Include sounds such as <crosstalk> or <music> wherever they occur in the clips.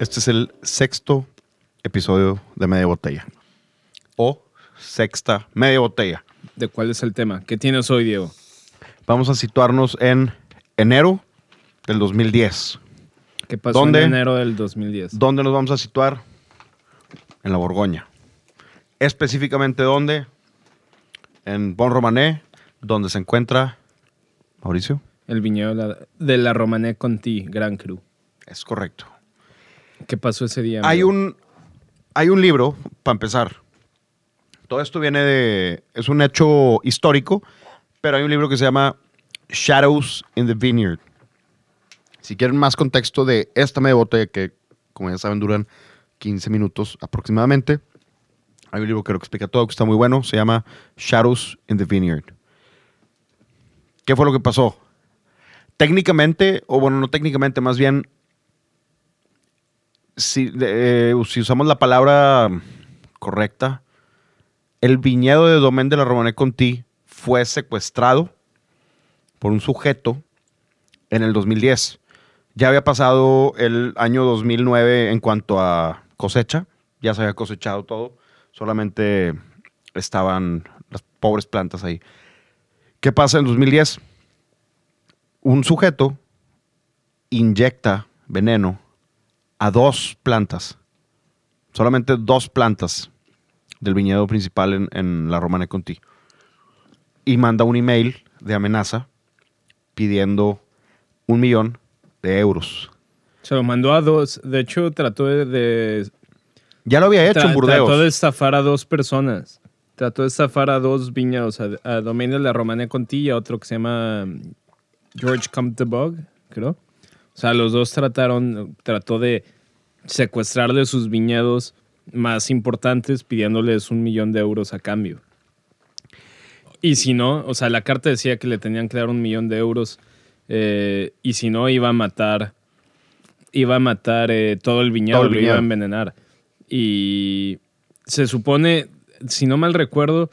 Este es el sexto episodio de Media Botella. O sexta media botella. ¿De cuál es el tema? ¿Qué tienes hoy, Diego? Vamos a situarnos en enero del 2010. ¿Qué pasó ¿Dónde? en enero del 2010? ¿Dónde nos vamos a situar? En la Borgoña. Específicamente, ¿dónde? En Bon Romané, donde se encuentra Mauricio. El viñedo de la, de la Romané Conti, Gran Cru. Es correcto. ¿Qué pasó ese día? Hay amigo? un, hay un libro, para empezar. Todo esto viene de. Es un hecho histórico, pero hay un libro que se llama Shadows in the Vineyard. Si quieren más contexto de esta media botella, que como ya saben duran 15 minutos aproximadamente, hay un libro que lo explica todo, que está muy bueno. Se llama Shadows in the Vineyard. ¿Qué fue lo que pasó? Técnicamente, o bueno, no técnicamente, más bien si, eh, si usamos la palabra correcta, el viñedo de Domaine de la Romané Conti fue secuestrado por un sujeto en el 2010. Ya había pasado el año 2009 en cuanto a cosecha, ya se había cosechado todo, solamente estaban las pobres plantas ahí. ¿Qué pasa en 2010? Un sujeto inyecta veneno a dos plantas, solamente dos plantas del viñedo principal en, en la Romane Conti. Y manda un email de amenaza pidiendo un millón de euros. Se lo mandó a dos. De hecho, trató de. de- Ya lo había hecho en Burdeos. Trató de estafar a dos personas. Trató de estafar a dos viñedos. A, a de la Romané Conti y a otro que se llama George Comte Bog, creo. O sea, los dos trataron. Trató de secuestrar de sus viñedos más importantes pidiéndoles un millón de euros a cambio. Y si no, o sea, la carta decía que le tenían que dar un millón de euros eh, y si no iba a matar, iba a matar eh, todo el viñedo, Todo el lo iba a viñedo. envenenar. Y se supone, si no mal recuerdo,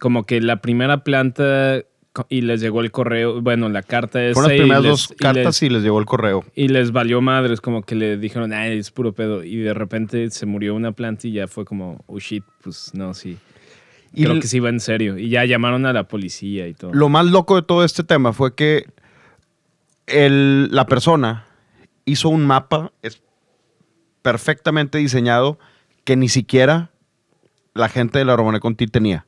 como que la primera planta y les llegó el correo, bueno, la carta es Fueron las primeras dos cartas y les llegó el correo. y les valió madres, como que le dijeron, ay, es puro pedo. Y de repente se murió una planta y ya fue como, oh shit, pues no, sí. Y Creo que sí iba en serio. Y ya llamaron a la policía y todo. Lo más loco de todo este tema fue que el- la persona hizo un mapa es perfectamente diseñado que ni siquiera la gente de la Romane Conti tenía.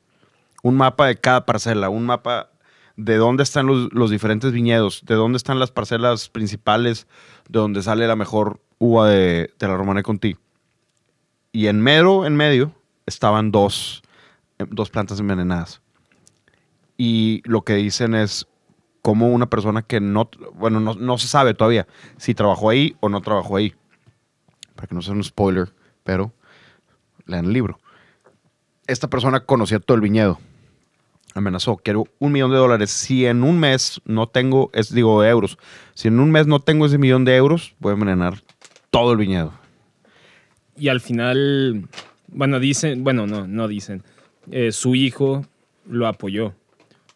Un mapa de cada parcela, un mapa de dónde están los, los diferentes viñedos, de dónde están las parcelas principales, de dónde sale la mejor uva de, de la Romane Conti. Y en medio, en medio, estaban dos, eh, dos plantas envenenadas. Y lo que dicen es como una persona que no, bueno, no, no se sabe todavía si trabajó ahí o no trabajó ahí. Para que no sea un spoiler, pero lean el libro. Esta persona conocía todo el viñedo. Amenazó, quiero un millón de dólares. Si en un mes no tengo, es digo euros, si en un mes no tengo ese millón de euros, voy a envenenar todo el viñedo. Y al final, bueno, dicen, bueno, no, no dicen. Eh, su hijo lo apoyó.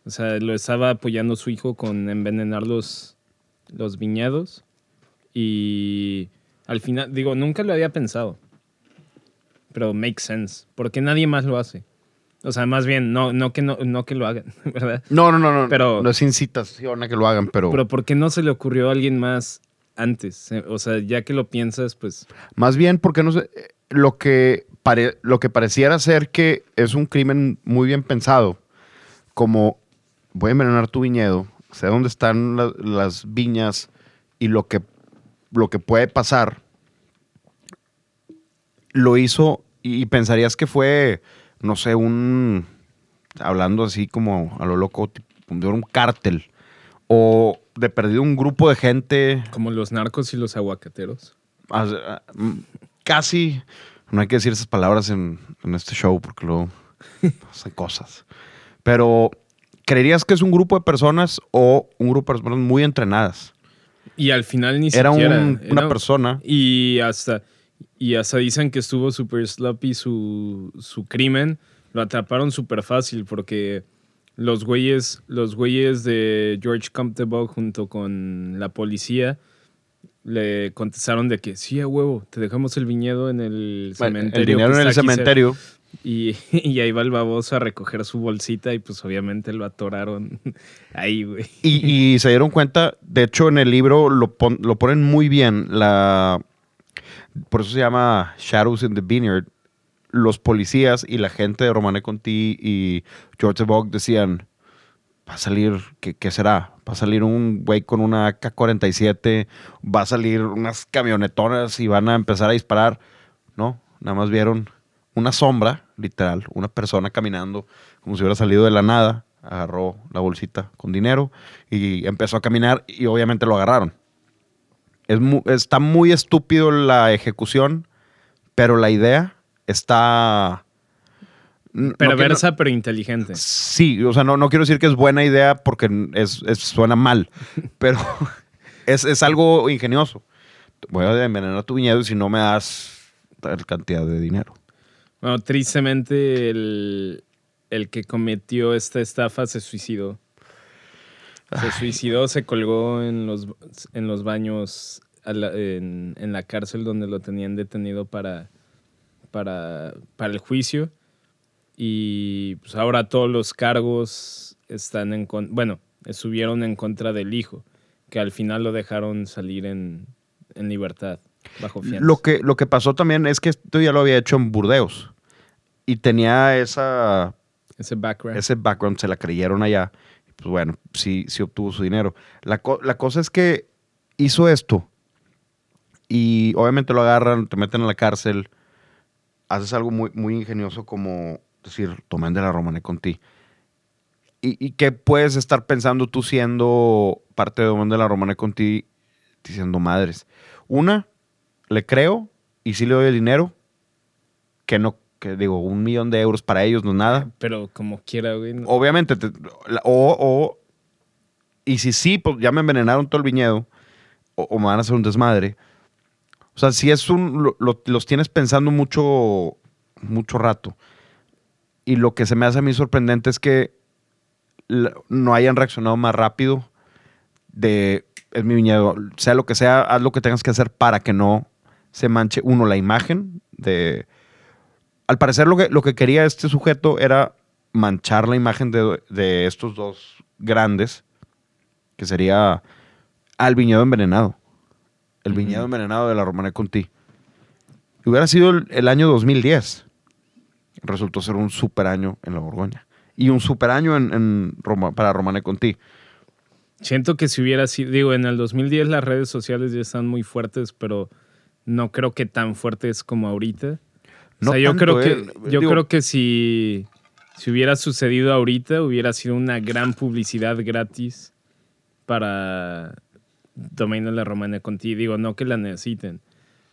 O sea, lo estaba apoyando su hijo con envenenar los, los viñedos. Y al final, digo, nunca lo había pensado. Pero makes sense. Porque nadie más lo hace. O sea, más bien, no, no, que, no, no que lo hagan, <laughs> ¿verdad? No, no, no, no. Pero- no es incitación a que lo hagan, pero, Pero ¿por qué no se le ocurrió a alguien más antes? Eh, O sea, ya que lo piensas, pues Más bien porque no sé, eh, lo que, pare- lo que pareciera ser que es un crimen muy bien pensado, como voy a envenenar tu viñedo, sé dónde están la- las viñas y lo que, lo que puede pasar, lo hizo y, y pensarías que fue, no sé, un, hablando así como a lo loco, de un cártel o de perdido un grupo de gente como los narcos y los aguacateros. ah, mm, casi, no hay que decir esas palabras en, en este show porque luego <laughs> hacen cosas. Pero, ¿creerías que es un grupo de personas o un grupo de personas muy entrenadas? Y al final ni Era siquiera. un- una era- persona. Y hasta, y hasta dicen que estuvo super sloppy su, su crimen. Lo atraparon súper fácil porque los güeyes, los güeyes de George Comtebog junto con la policía le contestaron de que sí, a huevo, te dejamos el viñedo en el cementerio. el dinero en el está aquí cerca". cementerio. Y, <laughs> y ahí va el baboso a recoger su bolsita y pues obviamente lo atoraron <laughs> ahí, güey. Y, y se dieron cuenta, de hecho en el libro lo, pon- lo ponen muy bien, la, por eso se llama Shadows in the Vineyard. Los policías y la gente de Romane Conti y George Bog decían, va a salir, ¿qué, qué será? Va a salir un güey con una K-47, va a salir unas camionetonas y van a empezar a disparar. No, nada más vieron una sombra, literal, una persona caminando como si hubiera salido de la nada, agarró la bolsita con dinero y empezó a caminar y obviamente lo agarraron. Es mu- está muy estúpido la ejecución, pero la idea está... no Perversa pero inteligente. Sí, o sea, no, no quiero decir que es buena idea porque es, es- suena mal, <laughs> pero <laughs> es, es algo ingenioso. Voy a envenenar tu viñedo si no me das tal cantidad de dinero. Bueno, tristemente el, el que cometió esta estafa se suicidó. Se suicidó, se colgó en los, en los baños la- en, en la cárcel donde lo tenían detenido para, para, para el juicio. Y pues ahora todos los cargos están en con- bueno, subieron en contra del hijo, que al final lo dejaron salir en, en libertad, bajo fianza. Lo que, lo que pasó también es que esto ya lo había hecho en Burdeos y tenía esa, Ese background. ese background, se la creyeron allá. Pues bueno, sí, sí obtuvo su dinero. La, co- la cosa es que hizo esto y obviamente lo agarran, te meten a la cárcel, haces algo muy, muy ingenioso como decir, tomen de la Romane Conti. ¿Y, ¿Y qué puedes estar pensando tú siendo parte de Domen de la Romane Conti diciendo madres? Una, le creo y sí le doy el dinero, que no, que digo, un millón de euros para ellos no es nada. Pero como quiera, güey. no- Obviamente, te- la- o, o- y si sí, pues ya me envenenaron todo el viñedo, o, o me van a hacer un desmadre. O sea, si es un, lo- lo- los tienes pensando mucho, mucho rato. Y lo que se me hace a mí sorprendente es que la- no hayan reaccionado más rápido de, es mi viñedo, sea lo que sea, haz lo que tengas que hacer para que no se manche, uno, la imagen de... Al parecer lo que, lo que quería este sujeto era manchar la imagen de, de estos dos grandes, que sería al viñedo envenenado. El viñedo envenenado de la Romana Conti. Y hubiera sido el, el año 2010. Resultó ser un super año en la Borgoña. Y un super año en, en Roma- para Romane Conti. Siento que si hubiera sido, digo, en el 2010 las redes sociales ya están muy fuertes, pero no creo que tan fuertes como ahorita. No o sea, yo tanto, creo eh. que, yo Digo- creo que si, si hubiera sucedido ahorita, hubiera sido una gran publicidad gratis para Domain de la Romana Conti. Digo, no que la necesiten.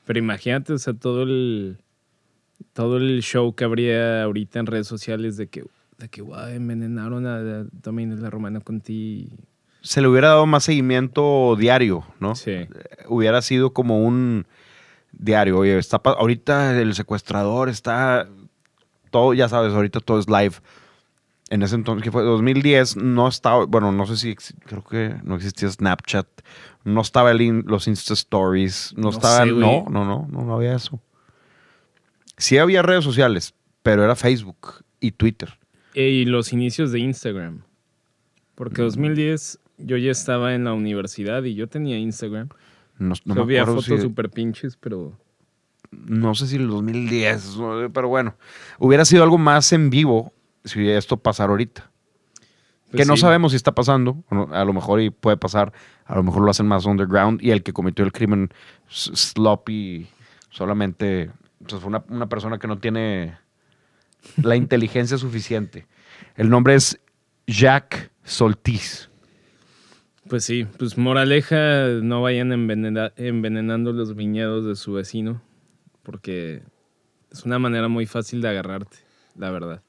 Pero imagínate, o sea, todo el todo el show que habría ahorita en redes sociales de que, de que "Guau, envenenaron a, de la Romana Conti. Se le hubiera dado más seguimiento diario, ¿no? Sí. Hubiera sido como un diario. Oye, está ahorita el secuestrador está. Todo, ya sabes, ahorita todo es live. En ese entonces, que fue 2010, no estaba. Bueno, no sé si. Creo que no existía Snapchat. No estaba el in- los Insta Stories. No, No estaba. sé, no, no, no, no, no había eso. Sí había redes sociales, pero era Facebook y Twitter. Y los inicios de Instagram. Porque 2010 yo ya estaba en la universidad y yo tenía Instagram. No, no O sea, había me acuerdo fotos si- súper pinches, pero... no sé si el 2010, ¿no? pero bueno, hubiera sido algo más en vivo si esto pasara ahorita. pues que no sí. sabemos si está pasando, a lo mejor y puede pasar, a lo mejor lo hacen más underground y el que cometió el crimen sloppy solamente o sea, fue una, una persona que no tiene la <laughs> inteligencia suficiente. El nombre es Jacques Soltis. Pues sí, pues moraleja, no vayan envenena- envenenando los viñedos de su vecino, porque es una manera muy fácil de agarrarte, la verdad.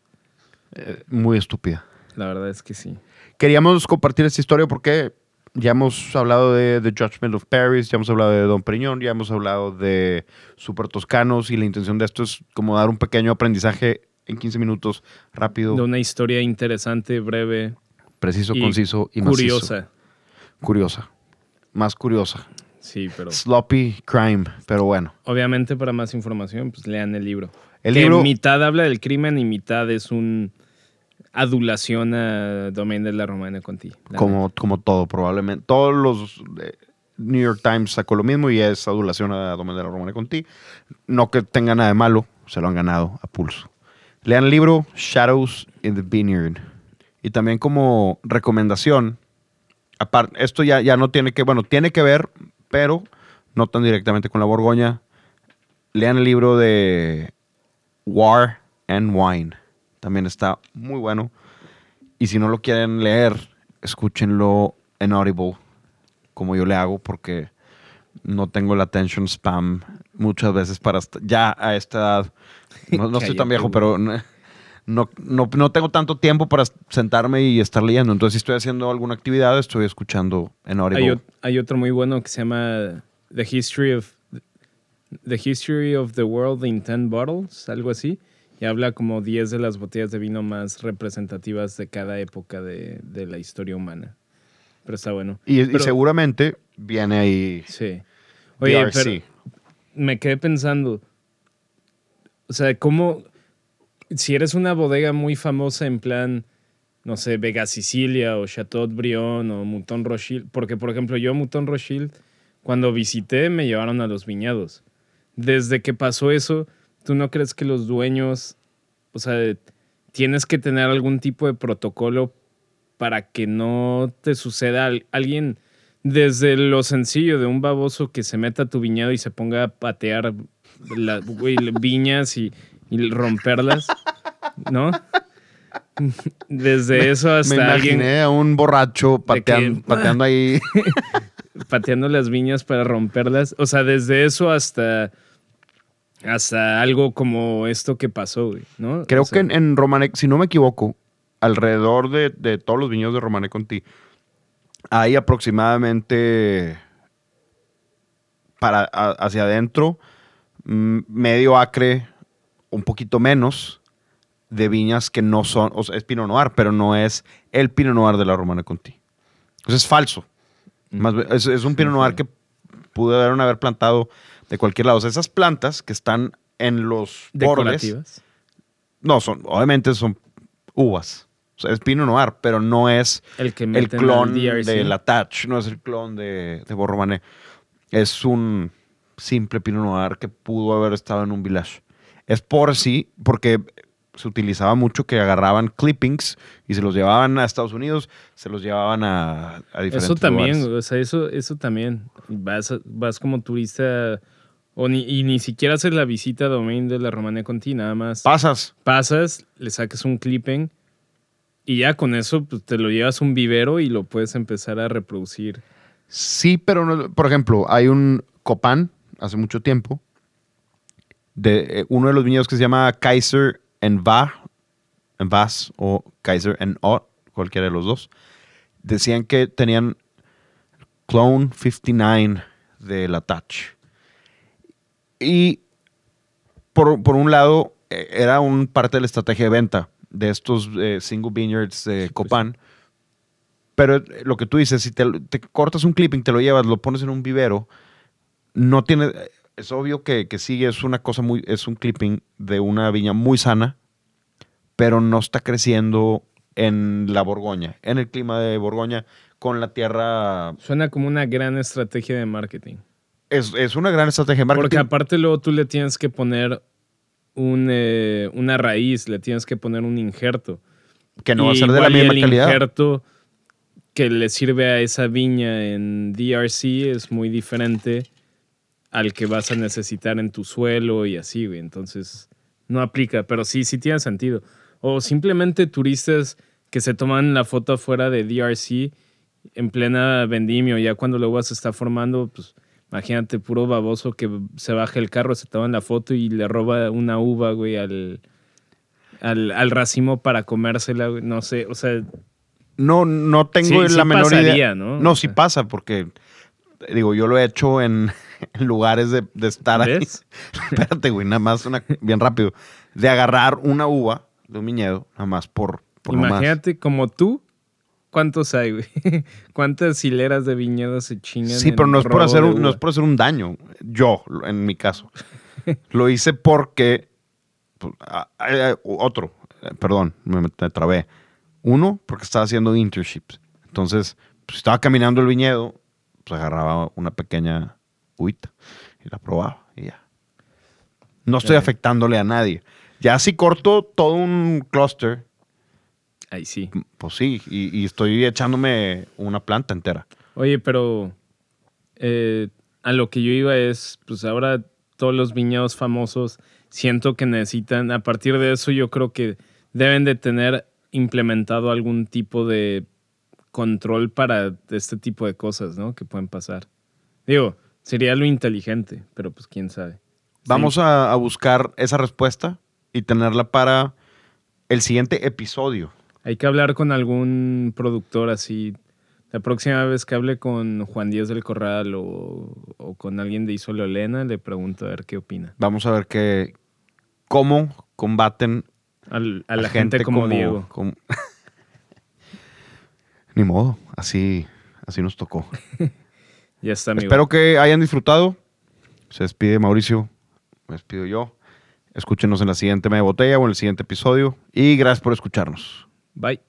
Muy estúpida. La verdad es que sí. queríamos compartir esta historia porque ya hemos hablado de The Judgment of Paris, ya hemos hablado de Don Periñón, ya hemos hablado de Super Toscanos y la intención de esto es como dar un pequeño aprendizaje en 15 minutos, rápido, De una historia interesante, breve, preciso, y conciso y macizo. Curiosa. Más curiosa. Sí, pero sloppy crime, pero bueno. obviamente para más información, pues lean el libro. El que libro, mitad habla del crimen y mitad es un adulación a Domain de la Romana Conti. la como, como todo, probablemente. Todos los eh, New York Times sacó lo mismo y es adulación a Domen de la Romana Conti. No que tenga nada de malo, se lo han ganado a pulso. Lean el libro Shadows in the Vineyard. Y también como recomendación, aparte, esto ya, ya no tiene que, bueno, tiene que ver, pero no tan directamente con la Borgoña. Lean el libro de War and Wine. También está muy bueno. Y si no lo quieren leer, escúchenlo en Audible, como yo le hago, porque no tengo la attention spam muchas veces para ya a esta edad. No, no estoy tan viejo, pero no, no, no- tengo tanto tiempo para sentarme y estar leyendo. Entonces, si estoy haciendo alguna actividad, estoy escuchando en Audible. Hay, hay otro muy bueno que se llama The History of The History of the World in 10 Bottles, algo así. Y habla como 10 de las botellas de vino más representativas de cada época de, de la historia humana. Pero está bueno. y, y Pero- seguramente viene ahí Sí. Oye, DRC. pero me quedé pensando, o sea, ¿cómo, si eres una bodega muy famosa en plan, no sé, Vega Sicilia o Chateau Brion o Mouton Rothschild, porque por ejemplo yo Mouton Rothschild, cuando visité me llevaron a los viñados. Desde que pasó eso, ¿tú no crees que los dueños, o sea, tienes que tener algún tipo de protocolo para que no te suceda al- alguien desde lo sencillo de un baboso que se meta a tu viñedo y se ponga a patear la, <laughs> viñas y, y romperlas, ¿no? <laughs> Desde eso Me hasta imaginé alguien a un borracho patean- que- <laughs> pateando ahí. <laughs> pateando las viñas para romperlas. O sea, desde eso hasta, hasta algo como esto que pasó, güey, ¿no? Creo O sea, que en, en Romane, si no me equivoco, alrededor de, de todos los viñedos de Romane Conti, hay aproximadamente para a- hacia adentro medio acre, un poquito menos de viñas que no son, o sea, es Pinot Noir, pero no es el Pinot Noir de la Romane Conti. Entonces es falso. Más bien, es, es un Pinot Noir que pudieron haber plantado de cualquier lado. O sea, esas plantas que están en los bordes, no, son, obviamente son uvas. O sea, es Pinot Noir, pero no es El que el meten clon de la Touch, no es el clon de, de Borromané. Es un simple Pinot Noir que pudo haber estado en un village. Es por sí, porque se utilizaba mucho que agarraban clippings y se los llevaban a Estados Unidos, se los llevaban a, a diferentes Eso también, lugares. o sea, eso, eso también. Vas, vas como turista o ni, y ni siquiera haces la visita a Domain de la Romania Conti, nada más Pasas. pasas, le sacas un clipping y ya con eso pues, te lo llevas un vivero y lo puedes empezar a reproducir. Sí, pero no- por ejemplo, hay un Copán hace mucho tiempo de eh, uno de los viñedos que se llama Kaiser en Va, en Vas o Kaiser en O, cualquiera de los dos. Decían que tenían Clone 59 de la Touch. Y por, por un lado, eh, era un parte de la estrategia de venta de estos eh, single vineyards de Copán. Pero eh, lo que tú dices, si te, te cortas un clipping, te lo llevas, lo pones en un vivero, no tiene. Es obvio que, que sí es una cosa muy. Es un clipping de una viña muy sana, pero no está creciendo en la Borgoña, en el clima de Borgoña, con la tierra. Suena como una gran estrategia de marketing. Es, es una gran estrategia de Porque marketing. aparte luego tú le tienes que poner un, eh, una raíz, le tienes que poner un injerto. que no va a Y ser de la y misma el calidad. injerto que le sirve a esa viña en DRC es muy diferente al que vas a necesitar en tu suelo y así, güey. Entonces, no aplica, pero sí, sí tiene sentido. O simplemente turistas que se toman la foto afuera de DRC en plena vendimio, ya cuando luego se está formando, pues imagínate, puro baboso que se baja el carro, se toma la foto y le roba una uva, güey, al, al, al racimo para comérsela, güey. No sé, o sea, No, no tengo Sí, la sí menor pasaría, idea. ¿no? No, O sí pasa, porque digo, yo lo he hecho en <laughs> lugares de, de estar ahí. ¿ves? <laughs> Espérate, güey, nada más una, bien rápido. De agarrar una uva de un viñedo, nada más por, por nomás. Imagínate como tú cuántos hay, güey. <laughs> ¿Cuántas hileras de viñedos se chingan? Sí, pero no es, por hacer un, no es por hacer un daño. Yo, en mi caso. Lo hice porque. pues, otro, eh, perdón, me, me trabé. Uno, porque estaba haciendo internships. Entonces, pues, estaba caminando el viñedo, pues agarraba una pequeña uvita y la probaba y ya. No estoy afectándole a nadie. Ya si corto todo un cluster, Ay, sí. pues sí, y, y estoy echándome una planta entera. Oye, pero eh, a lo que yo iba es, pues ahora todos los viñedos famosos siento que necesitan, a partir de eso yo creo que deben de tener implementado algún tipo de control para este tipo de cosas, ¿no? Que pueden pasar. Digo, sería lo inteligente, pero pues quién sabe. Vamos a, a buscar esa respuesta y tenerla para el siguiente episodio. Hay que hablar con algún productor así. La próxima vez que hable con Juan Díaz del Corral o, o con alguien de Isololena, le pregunto a ver qué opina. Vamos a ver que, cómo combaten Al- a la gente, como, Diego. como- <laughs> Ni modo, así, así nos tocó. <laughs> Ya está, amigo. Espero que hayan disfrutado. Se despide Mauricio, me despido yo. Escúchenos en la siguiente media botella o en el siguiente episodio. Y gracias por escucharnos. Bye.